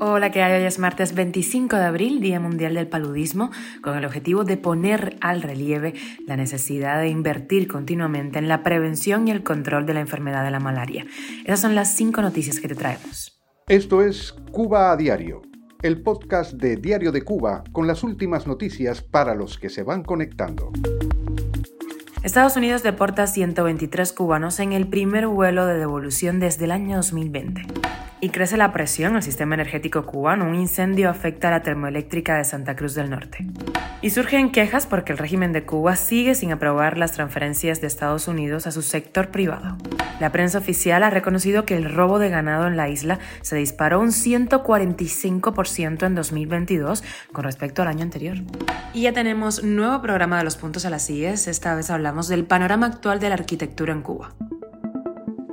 Hola, ¿qué hay? Hoy es martes 25 de abril, Día Mundial del Paludismo, con el objetivo de poner al relieve la necesidad de invertir continuamente en la prevención y el control de la enfermedad de la malaria. Esas son las cinco noticias que te traemos. Esto es Cuba a Diario, el podcast de Diario de Cuba con las últimas noticias para los que se van conectando. Estados Unidos deporta 123 cubanos en el primer vuelo de devolución desde el año 2020 y crece la presión al sistema energético cubano. Un incendio afecta a la termoeléctrica de Santa Cruz del Norte. Y surgen quejas porque el régimen de Cuba sigue sin aprobar las transferencias de Estados Unidos a su sector privado. La prensa oficial ha reconocido que el robo de ganado en la isla se disparó un 145% en 2022 con respecto al año anterior. Y ya tenemos nuevo programa de los puntos a las IES. Esta vez hablamos del panorama actual de la arquitectura en Cuba.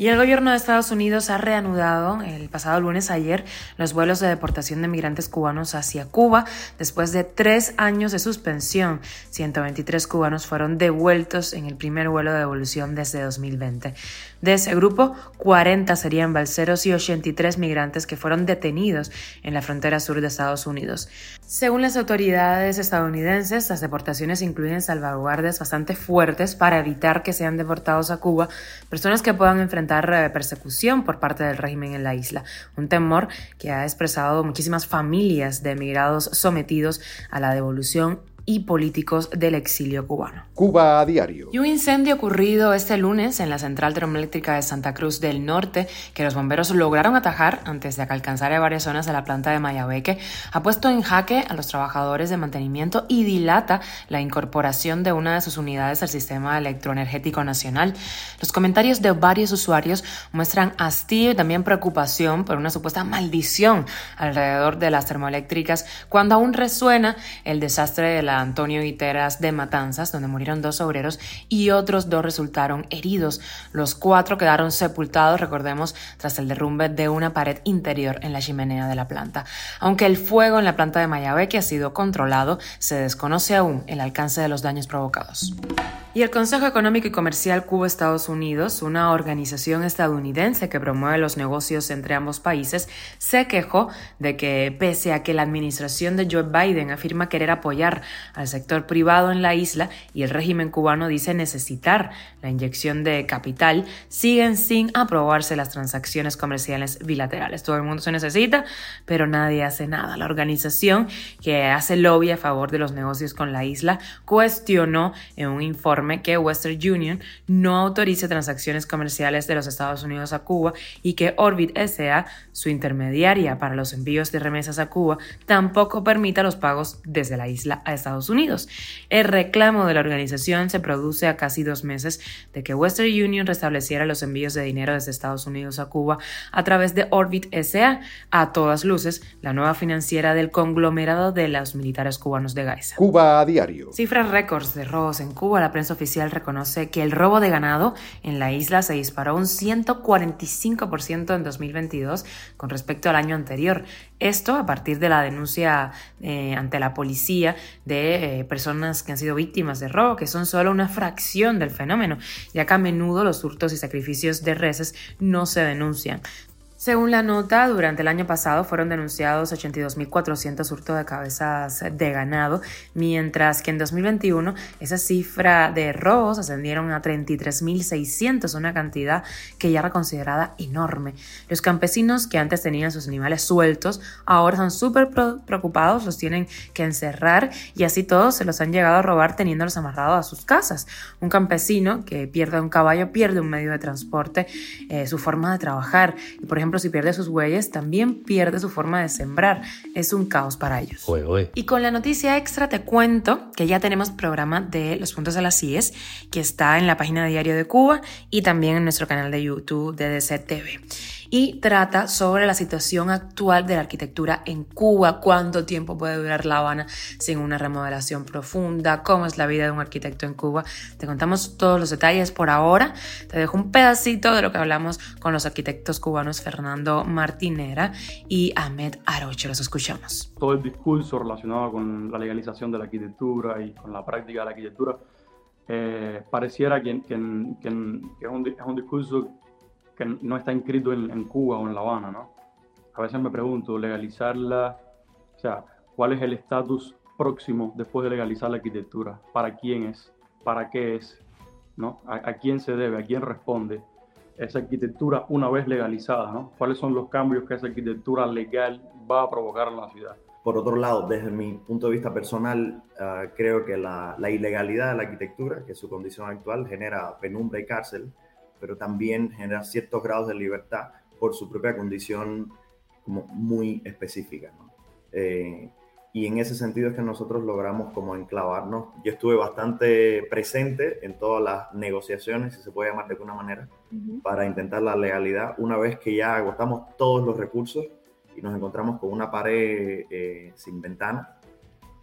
Y el gobierno de Estados Unidos ha reanudado el pasado lunes ayer los vuelos de deportación de migrantes cubanos hacia Cuba después de tres años de suspensión. 123 cubanos fueron devueltos en el primer vuelo de devolución desde 2020. De ese grupo, 40 serían balseros y 83 migrantes que fueron detenidos en la frontera sur de Estados Unidos. Según las autoridades estadounidenses, las deportaciones incluyen salvaguardas bastante fuertes para evitar que sean deportados a Cuba personas que puedan enfrentar eh, persecución por parte del régimen en la isla, un temor que ha expresado muchísimas familias de emigrados sometidos a la devolución y políticos del exilio cubano. Cuba a diario. Y un incendio ocurrido este lunes en la central termoeléctrica de Santa Cruz del Norte, que los bomberos lograron atajar antes de que alcanzara varias zonas de la planta de Mayabeque, ha puesto en jaque a los trabajadores de mantenimiento y dilata la incorporación de una de sus unidades al sistema electroenergético nacional. Los comentarios de varios usuarios muestran hastío y también preocupación por una supuesta maldición alrededor de las termoeléctricas cuando aún resuena el desastre de la Antonio Guiteras de Matanzas, donde murieron dos obreros y otros dos resultaron heridos. Los cuatro quedaron sepultados, recordemos, tras el derrumbe de una pared interior en la chimenea de la planta. Aunque el fuego en la planta de Mayabeque ha sido controlado, se desconoce aún el alcance de los daños provocados. Y el Consejo Económico y Comercial Cuba-Estados Unidos, una organización estadounidense que promueve los negocios entre ambos países, se quejó de que pese a que la administración de Joe Biden afirma querer apoyar al sector privado en la isla y el régimen cubano dice necesitar la inyección de capital, siguen sin aprobarse las transacciones comerciales bilaterales. Todo el mundo se necesita, pero nadie hace nada. La organización que hace lobby a favor de los negocios con la isla cuestionó en un informe que Western Union no autorice transacciones comerciales de los Estados Unidos a Cuba y que Orbit SA, su intermediaria para los envíos de remesas a Cuba, tampoco permita los pagos desde la isla a Estados Unidos. El reclamo de la organización se produce a casi dos meses de que Western Union restableciera los envíos de dinero desde Estados Unidos a Cuba a través de Orbit SA, a todas luces, la nueva financiera del conglomerado de los militares cubanos de Gaza. Cuba a diario. Cifras récords de robos en Cuba. La prensa oficial reconoce que el robo de ganado en la isla se disparó un 145% en 2022 con respecto al año anterior. Esto a partir de la denuncia eh, ante la policía de eh, personas que han sido víctimas de robo, que son solo una fracción del fenómeno, ya que a menudo los hurtos y sacrificios de reses no se denuncian. Según la nota, durante el año pasado fueron denunciados 82.400 hurtos de cabezas de ganado, mientras que en 2021 esa cifra de robos ascendieron a 33.600, una cantidad que ya era considerada enorme. Los campesinos que antes tenían sus animales sueltos ahora están súper preocupados, los tienen que encerrar y así todos se los han llegado a robar teniéndolos amarrados a sus casas. Un campesino que pierde un caballo pierde un medio de transporte, eh, su forma de trabajar y por ejemplo si pierde sus huellas, también pierde su forma de sembrar. Es un caos para ellos. Y con la noticia extra te cuento que ya tenemos programa de Los Puntos de las CIES, que está en la página de Diario de Cuba y también en nuestro canal de YouTube de DCTV y trata sobre la situación actual de la arquitectura en Cuba, cuánto tiempo puede durar La Habana sin una remodelación profunda, cómo es la vida de un arquitecto en Cuba. Te contamos todos los detalles por ahora. Te dejo un pedacito de lo que hablamos con los arquitectos cubanos Fernando Martinera y Ahmed Aroche. Los escuchamos. Todo el discurso relacionado con la legalización de la arquitectura y con la práctica de la arquitectura eh, pareciera que, que, que, es, un, es, un, discurso que no está inscrito en, Cuba o en La Habana, ¿no? A veces me pregunto, legalizarla, o sea, ¿cuál es el estatus próximo después de legalizar la arquitectura? ¿Para quién es? ¿Para qué es? ¿No? ¿A, quién se debe? ¿A quién responde? esa arquitectura una vez legalizada, ¿no? ¿Cuáles son los cambios que esa arquitectura legal va a provocar en la ciudad? Por otro lado, desde mi punto de vista personal, uh, creo que la, ilegalidad de la arquitectura, que su condición actual, genera penumbra y cárcel, pero también genera ciertos grados de libertad por su propia condición como muy específica. ¿no? Eh, y en ese sentido es que nosotros logramos como enclavarnos. Yo estuve bastante presente en todas las negociaciones, si se puede llamar de alguna manera, uh -huh. para intentar la legalidad. Una vez que ya agotamos todos los recursos y nos encontramos con una pared eh, sin ventana,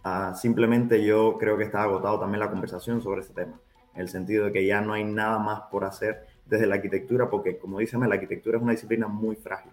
uh, simplemente yo creo que está agotado también la conversación sobre ese tema, en el sentido de que ya no hay nada más por hacer desde la arquitectura, porque como dice, la arquitectura es una disciplina muy frágil.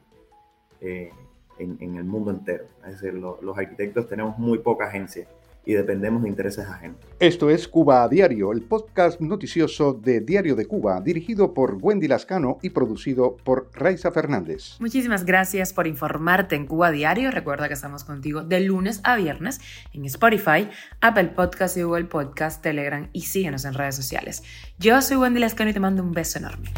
Eh, en, el mundo entero. Es decir, lo, los arquitectos tenemos muy poca agencia y dependemos de intereses ajenos. Esto es Cuba a Diario, el podcast noticioso de Diario de Cuba, dirigido por Wendy Lascano y producido por Raiza Fernández. Muchísimas gracias por informarte en Cuba a Diario. Recuerda que estamos contigo de lunes a viernes en Spotify, Apple Podcast y Google Podcast, Telegram y síguenos en redes sociales. Yo soy Wendy Lascano y te mando un beso enorme.